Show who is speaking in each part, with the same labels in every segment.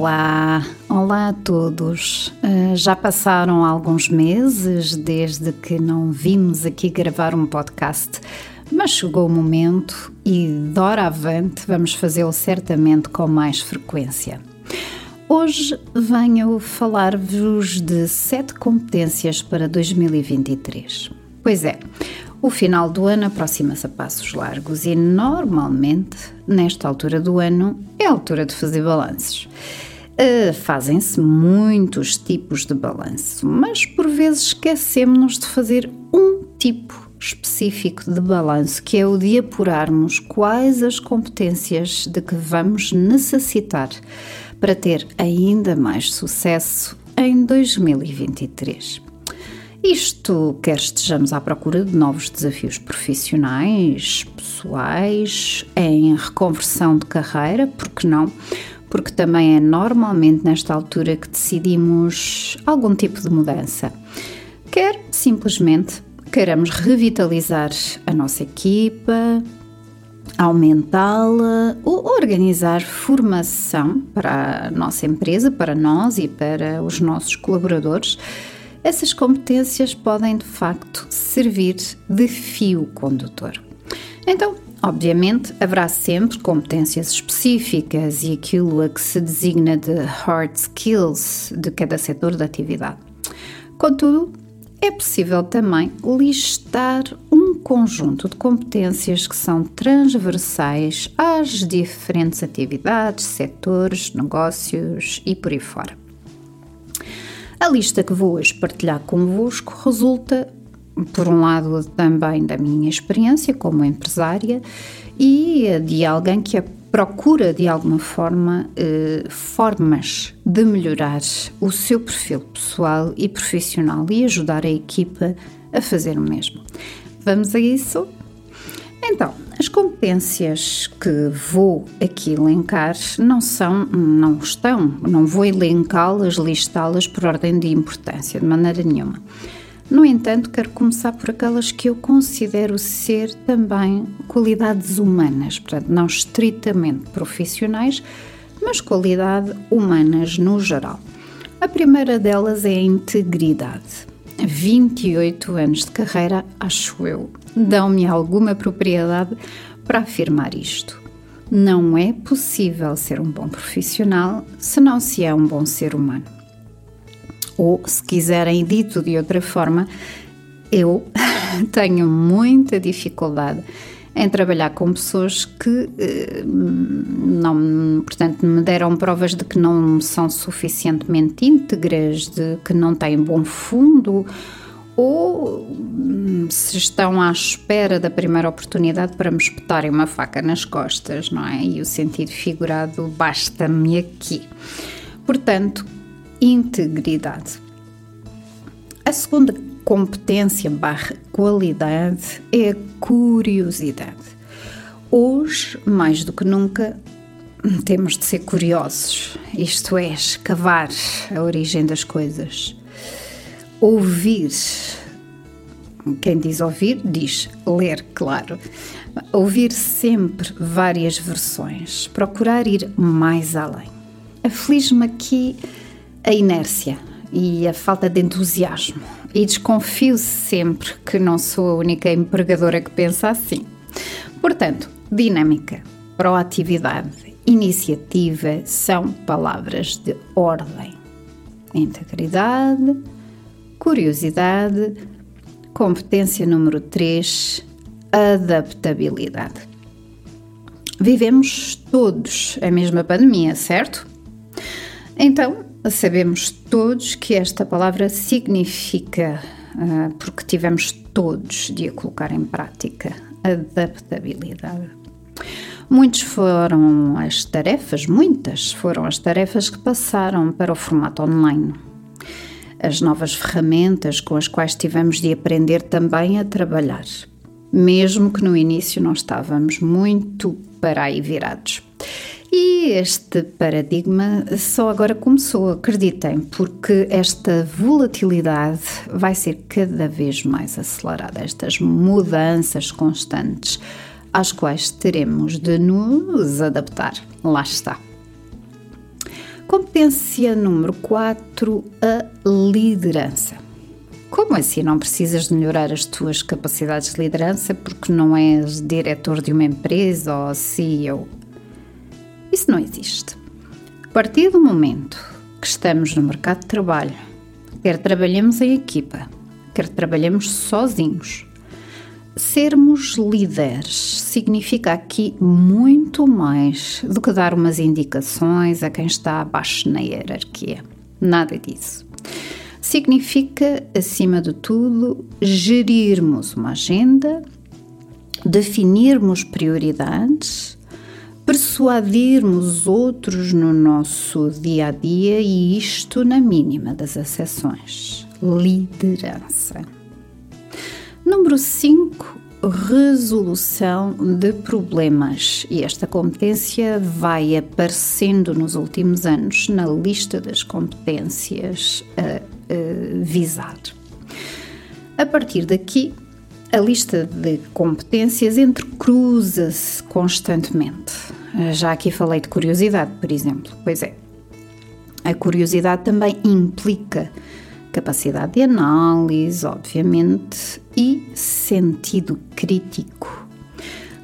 Speaker 1: Olá a todos! Uh, já passaram alguns meses desde que não vimos aqui gravar um podcast, mas chegou o momento e, doravante, vamos fazê-lo certamente com mais frequência. Hoje venho falar-vos de sete competências para 2023. Pois é, o final do ano aproxima-se a passos largos e, normalmente, nesta altura do ano, é a altura de fazer balanços. Uh, Fazem-se muitos tipos de balanço, mas por vezes esquecemos de fazer um tipo específico de balanço, que é o de apurarmos quais as competências de que vamos necessitar para ter ainda mais sucesso em 2023. Isto quer estejamos à procura de novos desafios profissionais, pessoais, em reconversão de carreira, porque não? Porque também é normalmente nesta altura que decidimos algum tipo de mudança. Quer simplesmente queiramos revitalizar a nossa equipa, aumentá-la ou organizar formação para a nossa empresa, para nós e para os nossos colaboradores, essas competências podem de facto servir de fio condutor. Então, Obviamente, haverá sempre competências específicas e aquilo a que se designa de hard skills de cada setor da atividade. Contudo, é possível também listar um conjunto de competências que são transversais às diferentes atividades, setores, negócios e por aí fora. A lista que vou hoje partilhar convosco resulta por um lado, também da minha experiência como empresária e de alguém que procura de alguma forma eh, formas de melhorar o seu perfil pessoal e profissional e ajudar a equipa a fazer o mesmo. Vamos a isso? Então, as competências que vou aqui elencar não são, não estão, não vou elencá-las, listá-las por ordem de importância, de maneira nenhuma. No entanto, quero começar por aquelas que eu considero ser também qualidades humanas, portanto, não estritamente profissionais, mas qualidades humanas no geral. A primeira delas é a integridade. 28 anos de carreira, acho eu, dão-me alguma propriedade para afirmar isto. Não é possível ser um bom profissional se não se é um bom ser humano. Ou, se quiserem dito de outra forma, eu tenho muita dificuldade em trabalhar com pessoas que eh, não, portanto, me deram provas de que não são suficientemente íntegras, de que não têm bom fundo ou hum, se estão à espera da primeira oportunidade para me espetarem uma faca nas costas, não é? E o sentido figurado basta-me aqui. Portanto, integridade. A segunda competência barra qualidade é a curiosidade. Hoje, mais do que nunca, temos de ser curiosos, isto é, escavar a origem das coisas. Ouvir. Quem diz ouvir, diz ler, claro. Ouvir sempre várias versões, procurar ir mais além. Aflige-me aqui a inércia e a falta de entusiasmo. E desconfio sempre que não sou a única empregadora que pensa assim. Portanto, dinâmica, proatividade, iniciativa são palavras de ordem. Integridade, curiosidade, competência número 3, adaptabilidade. Vivemos todos a mesma pandemia, certo? Então, sabemos todos que esta palavra significa, uh, porque tivemos todos de a colocar em prática, adaptabilidade. Muitos foram as tarefas, muitas foram as tarefas que passaram para o formato online. As novas ferramentas com as quais tivemos de aprender também a trabalhar, mesmo que no início não estávamos muito para aí virados. E este paradigma só agora começou, acreditem, porque esta volatilidade vai ser cada vez mais acelerada, estas mudanças constantes às quais teremos de nos adaptar. Lá está. Competência número 4, a liderança. Como assim não precisas de melhorar as tuas capacidades de liderança porque não és diretor de uma empresa ou CEO? Isso não existe. A partir do momento que estamos no mercado de trabalho, quer trabalhemos em equipa, quer trabalhemos sozinhos, sermos líderes significa aqui muito mais do que dar umas indicações a quem está abaixo na hierarquia. Nada disso significa, acima de tudo, gerirmos uma agenda, definirmos prioridades, persuadirmos outros no nosso dia a dia e isto na mínima das exceções. Liderança. Número 5, resolução de problemas. E esta competência vai aparecendo nos últimos anos na lista das competências a uh, visar. A partir daqui, a lista de competências entrecruza-se constantemente. Já aqui falei de curiosidade, por exemplo. Pois é, a curiosidade também implica capacidade de análise, obviamente, e sentido crítico.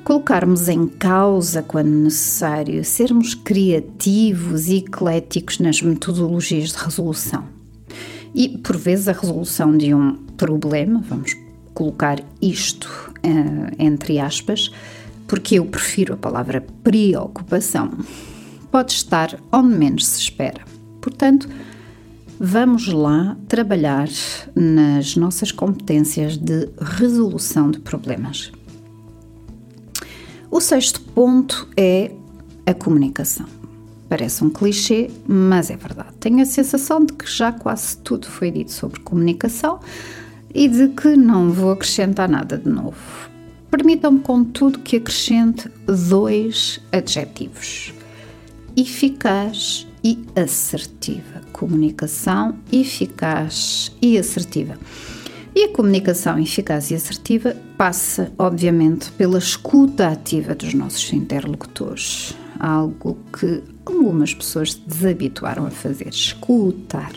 Speaker 1: Colocarmos em causa quando necessário, sermos criativos e ecléticos nas metodologias de resolução e, por vezes, a resolução de um problema, vamos colocar isto uh, entre aspas, porque eu prefiro a palavra preocupação, pode estar onde menos se espera. Portanto, vamos lá trabalhar nas nossas competências de resolução de problemas. O sexto ponto é a comunicação. Parece um clichê, mas é verdade. Tenho a sensação de que já quase tudo foi dito sobre comunicação e de que não vou acrescentar nada de novo. Permitam-me, contudo, que acrescente dois adjetivos: eficaz e assertiva. Comunicação eficaz e assertiva. E a comunicação eficaz e assertiva passa, obviamente, pela escuta ativa dos nossos interlocutores algo que algumas pessoas se desabituaram a fazer, escutar.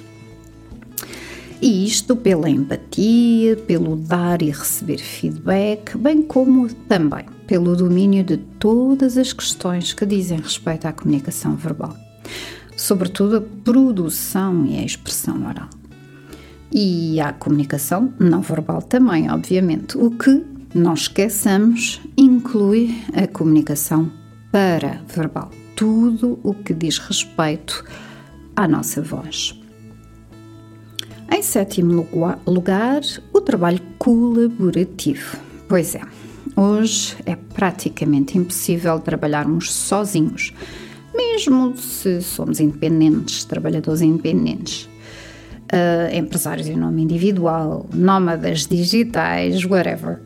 Speaker 1: E isto pela empatia, pelo dar e receber feedback, bem como também pelo domínio de todas as questões que dizem respeito à comunicação verbal, sobretudo a produção e a expressão oral. E à comunicação não verbal também, obviamente, o que, não esqueçamos, inclui a comunicação para verbal, tudo o que diz respeito à nossa voz. Em sétimo lugar, o trabalho colaborativo. Pois é, hoje é praticamente impossível trabalharmos sozinhos, mesmo se somos independentes, trabalhadores independentes. Uh, empresários em nome individual, nómadas digitais, whatever.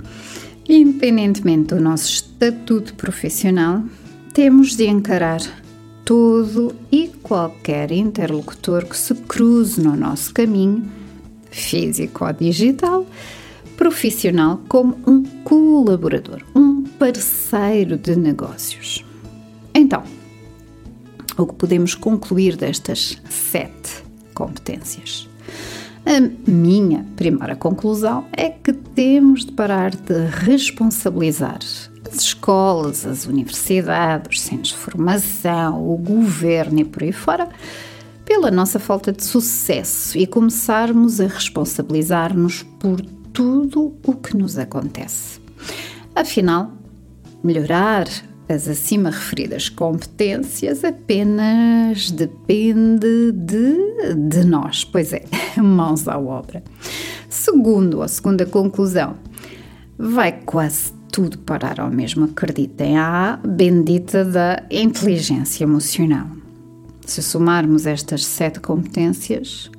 Speaker 1: Independentemente do nosso estatuto profissional, temos de encarar todo e qualquer interlocutor que se cruze no nosso caminho, físico ou digital, profissional, como um colaborador, um parceiro de negócios. Então, o que podemos concluir destas sete competências? A minha primeira conclusão é que temos de parar de responsabilizar as escolas, as universidades, os centros de formação, o governo e por aí fora, pela nossa falta de sucesso e começarmos a responsabilizar-nos por tudo o que nos acontece. Afinal, melhorar as acima referidas competências apenas depende de, de nós, pois é, mãos à obra. Segundo, a segunda conclusão, vai quase tudo parar ao mesmo, acreditem, à bendita da inteligência emocional. Se somarmos estas sete competências,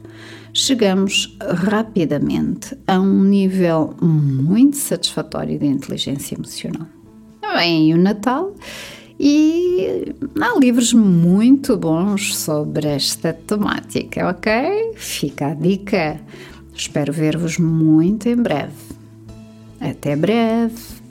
Speaker 1: chegamos rapidamente a um nível muito satisfatório de inteligência emocional. Vem o Natal e há livros muito bons sobre esta temática, ok? Fica a dica. Espero ver-vos muito em breve. Até breve!